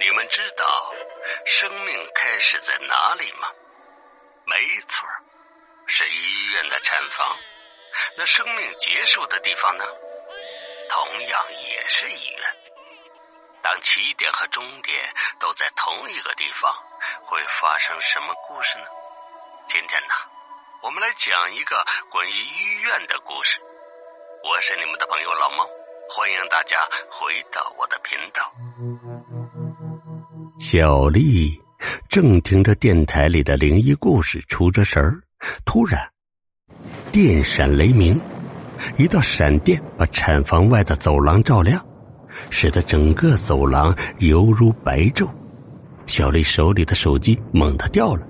你们知道生命开始在哪里吗？没错是医院的产房。那生命结束的地方呢？同样也是医院。当起点和终点都在同一个地方，会发生什么故事呢？今天呢，我们来讲一个关于医院的故事。我是你们的朋友老猫，欢迎大家回到我的频道。小丽正听着电台里的灵异故事出着神儿，突然电闪雷鸣，一道闪电把产房外的走廊照亮，使得整个走廊犹如白昼。小丽手里的手机猛地掉了，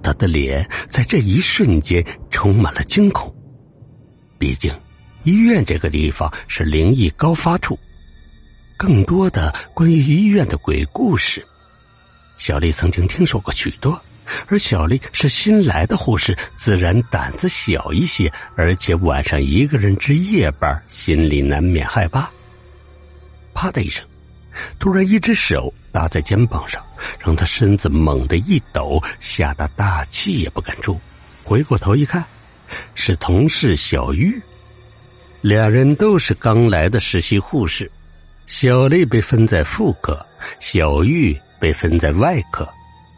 她的脸在这一瞬间充满了惊恐。毕竟，医院这个地方是灵异高发处，更多的关于医院的鬼故事。小丽曾经听说过许多，而小丽是新来的护士，自然胆子小一些，而且晚上一个人值夜班，心里难免害怕。啪的一声，突然一只手搭在肩膀上，让她身子猛地一抖，吓得大气也不敢出。回过头一看，是同事小玉，两人都是刚来的实习护士，小丽被分在妇科，小玉。被分在外科，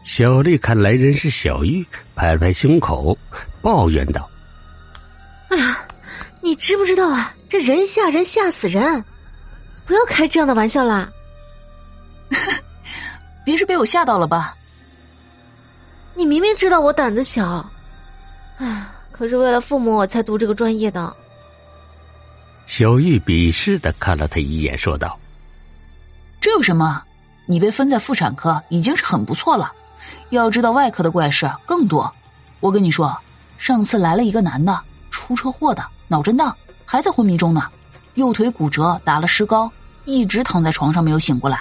小丽看来人是小玉，拍拍胸口，抱怨道：“哎呀，你知不知道啊？这人吓人，吓死人！不要开这样的玩笑啦！别是被我吓到了吧？你明明知道我胆子小，哎，可是为了父母我才读这个专业的。”小玉鄙视的看了他一眼，说道：“这有什么？”你被分在妇产科已经是很不错了，要知道外科的怪事更多。我跟你说，上次来了一个男的，出车祸的，脑震荡，还在昏迷中呢，右腿骨折，打了石膏，一直躺在床上没有醒过来。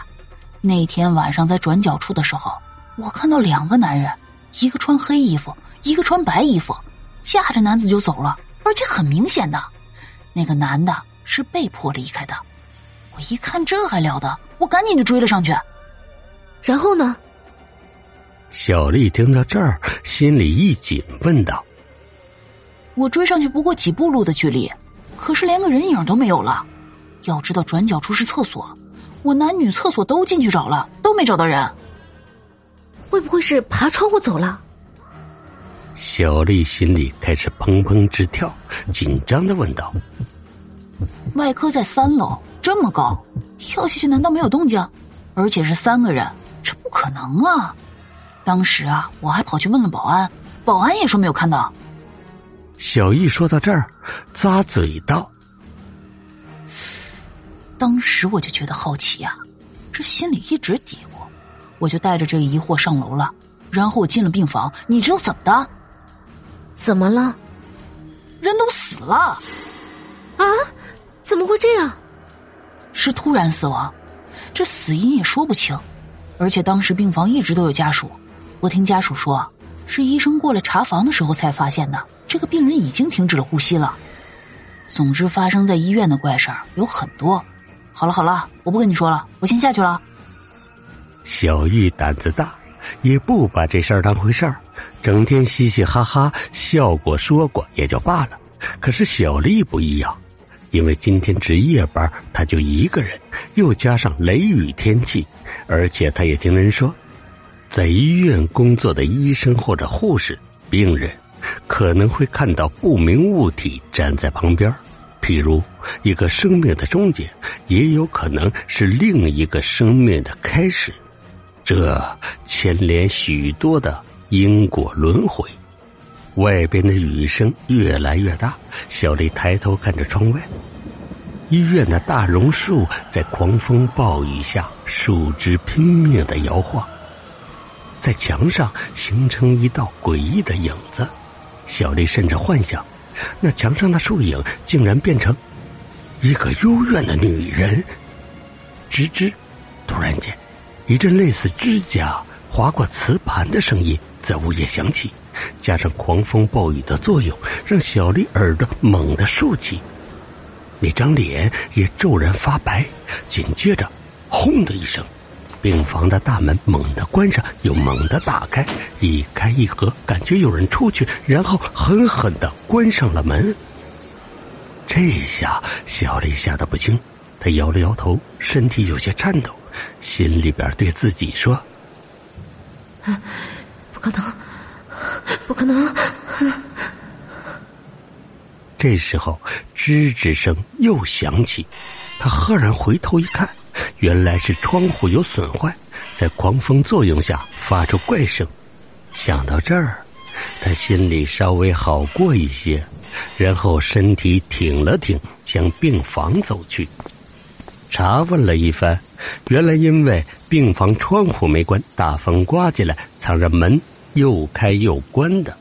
那天晚上在转角处的时候，我看到两个男人，一个穿黑衣服，一个穿白衣服，架着男子就走了，而且很明显的，那个男的是被迫离开的。我一看这还了得，我赶紧就追了上去。然后呢？小丽听到这儿，心里一紧，问道：“我追上去不过几步路的距离，可是连个人影都没有了。要知道转角处是厕所，我男女厕所都进去找了，都没找到人。会不会是爬窗户走了？”小丽心里开始砰砰直跳，紧张的问道：“外科在三楼，这么高，跳下去难道没有动静？而且是三个人。”这不可能啊！当时啊，我还跑去问了保安，保安也说没有看到。小易说到这儿，咂嘴道：“当时我就觉得好奇呀，这心里一直嘀咕，我就带着这个疑惑上楼了。然后我进了病房，你知道怎么的？怎么了？人都死了！啊？怎么会这样？是突然死亡，这死因也说不清。”而且当时病房一直都有家属，我听家属说，是医生过来查房的时候才发现的。这个病人已经停止了呼吸了。总之，发生在医院的怪事儿有很多。好了好了，我不跟你说了，我先下去了。小玉胆子大，也不把这事儿当回事儿，整天嘻嘻哈哈笑过说过也就罢了。可是小丽不一样。因为今天值夜班，他就一个人，又加上雷雨天气，而且他也听人说，在医院工作的医生或者护士、病人，可能会看到不明物体站在旁边，譬如一个生命的终结，也有可能是另一个生命的开始，这牵连许多的因果轮回。外边的雨声越来越大，小丽抬头看着窗外，医院的大榕树在狂风暴雨下，树枝拼命的摇晃，在墙上形成一道诡异的影子。小丽甚至幻想，那墙上的树影竟然变成一个幽怨的女人。吱吱，突然间，一阵类似指甲划过瓷盘的声音在午夜响起。加上狂风暴雨的作用，让小丽耳朵猛地竖起，那张脸也骤然发白。紧接着，轰的一声，病房的大门猛地关上，又猛地打开，一开一合，感觉有人出去，然后狠狠的关上了门。这下小丽吓得不轻，她摇了摇头，身体有些颤抖，心里边对自己说：“啊不可能，不可能。”这时候，吱吱声又响起，他赫然回头一看，原来是窗户有损坏，在狂风作用下发出怪声。想到这儿，他心里稍微好过一些，然后身体挺了挺，向病房走去，查问了一番，原来因为病房窗户没关，大风刮进来，藏着门又开又关的。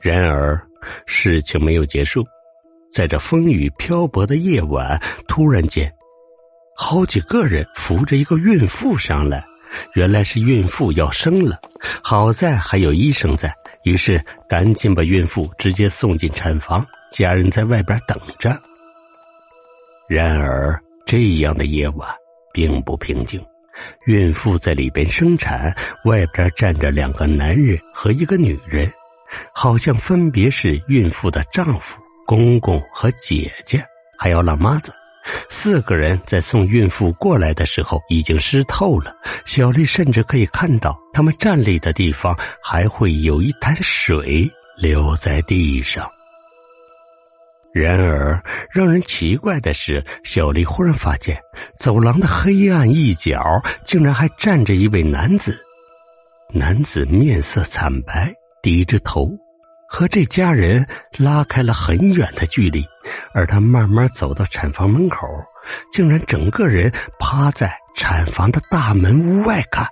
然而。事情没有结束，在这风雨漂泊的夜晚，突然间，好几个人扶着一个孕妇上来。原来是孕妇要生了，好在还有医生在，于是赶紧把孕妇直接送进产房，家人在外边等着。然而这样的夜晚并不平静，孕妇在里边生产，外边站着两个男人和一个女人。好像分别是孕妇的丈夫、公公和姐姐，还有老妈子。四个人在送孕妇过来的时候已经湿透了。小丽甚至可以看到他们站立的地方还会有一滩水流在地上。然而，让人奇怪的是，小丽忽然发现走廊的黑暗一角竟然还站着一位男子。男子面色惨白。低着头，和这家人拉开了很远的距离，而他慢慢走到产房门口，竟然整个人趴在产房的大门屋外看。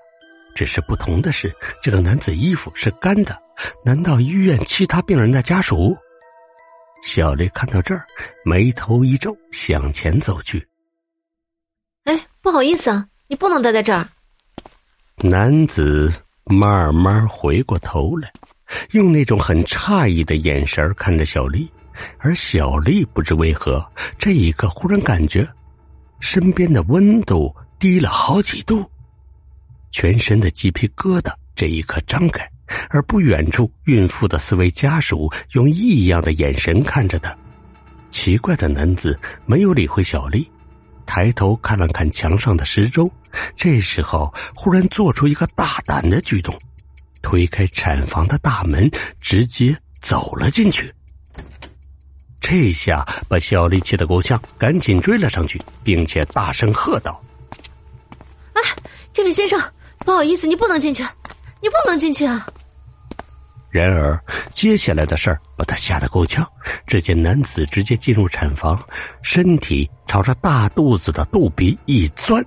只是不同的是，这个男子衣服是干的。难道医院其他病人的家属？小丽看到这儿，眉头一皱，向前走去。哎，不好意思啊，你不能待在这儿。男子慢慢回过头来。用那种很诧异的眼神看着小丽，而小丽不知为何，这一刻忽然感觉身边的温度低了好几度，全身的鸡皮疙瘩这一刻张开，而不远处孕妇的四位家属用异样的眼神看着他。奇怪的男子没有理会小丽，抬头看了看墙上的时钟，这时候忽然做出一个大胆的举动。推开产房的大门，直接走了进去。这下把小丽气得够呛，赶紧追了上去，并且大声喝道：“哎，这位先生，不好意思，你不能进去，你不能进去啊！”然而，接下来的事儿把他吓得够呛。只见男子直接进入产房，身体朝着大肚子的肚皮一钻，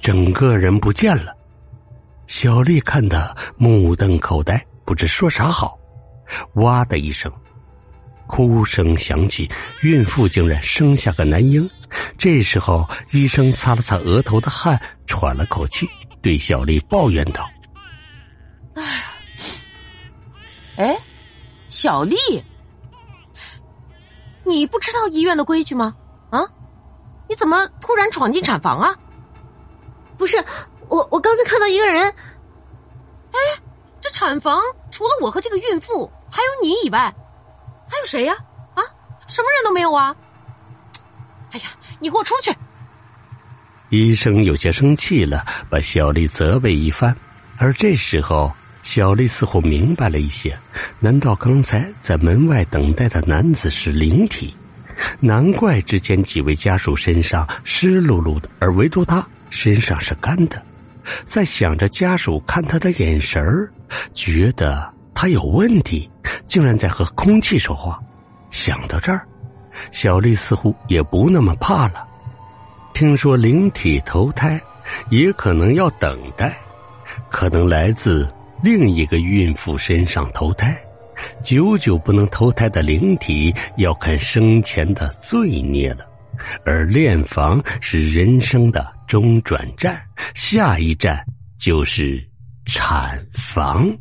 整个人不见了。小丽看得目瞪口呆，不知说啥好。哇的一声，哭声响起，孕妇竟然生下个男婴。这时候，医生擦了擦额头的汗，喘了口气，对小丽抱怨道：“哎呀，哎，小丽，你不知道医院的规矩吗？啊，你怎么突然闯进产房啊？不是。”我我刚才看到一个人，哎，这产房除了我和这个孕妇，还有你以外，还有谁呀？啊，什么人都没有啊！哎呀，你给我出去！医生有些生气了，把小丽责备一番。而这时候，小丽似乎明白了一些：难道刚才在门外等待的男子是灵体？难怪之前几位家属身上湿漉漉的，而唯独他身上是干的。在想着家属看他的眼神儿，觉得他有问题，竟然在和空气说话。想到这儿，小丽似乎也不那么怕了。听说灵体投胎也可能要等待，可能来自另一个孕妇身上投胎。久久不能投胎的灵体要看生前的罪孽了，而炼房是人生的。中转站，下一站就是产房。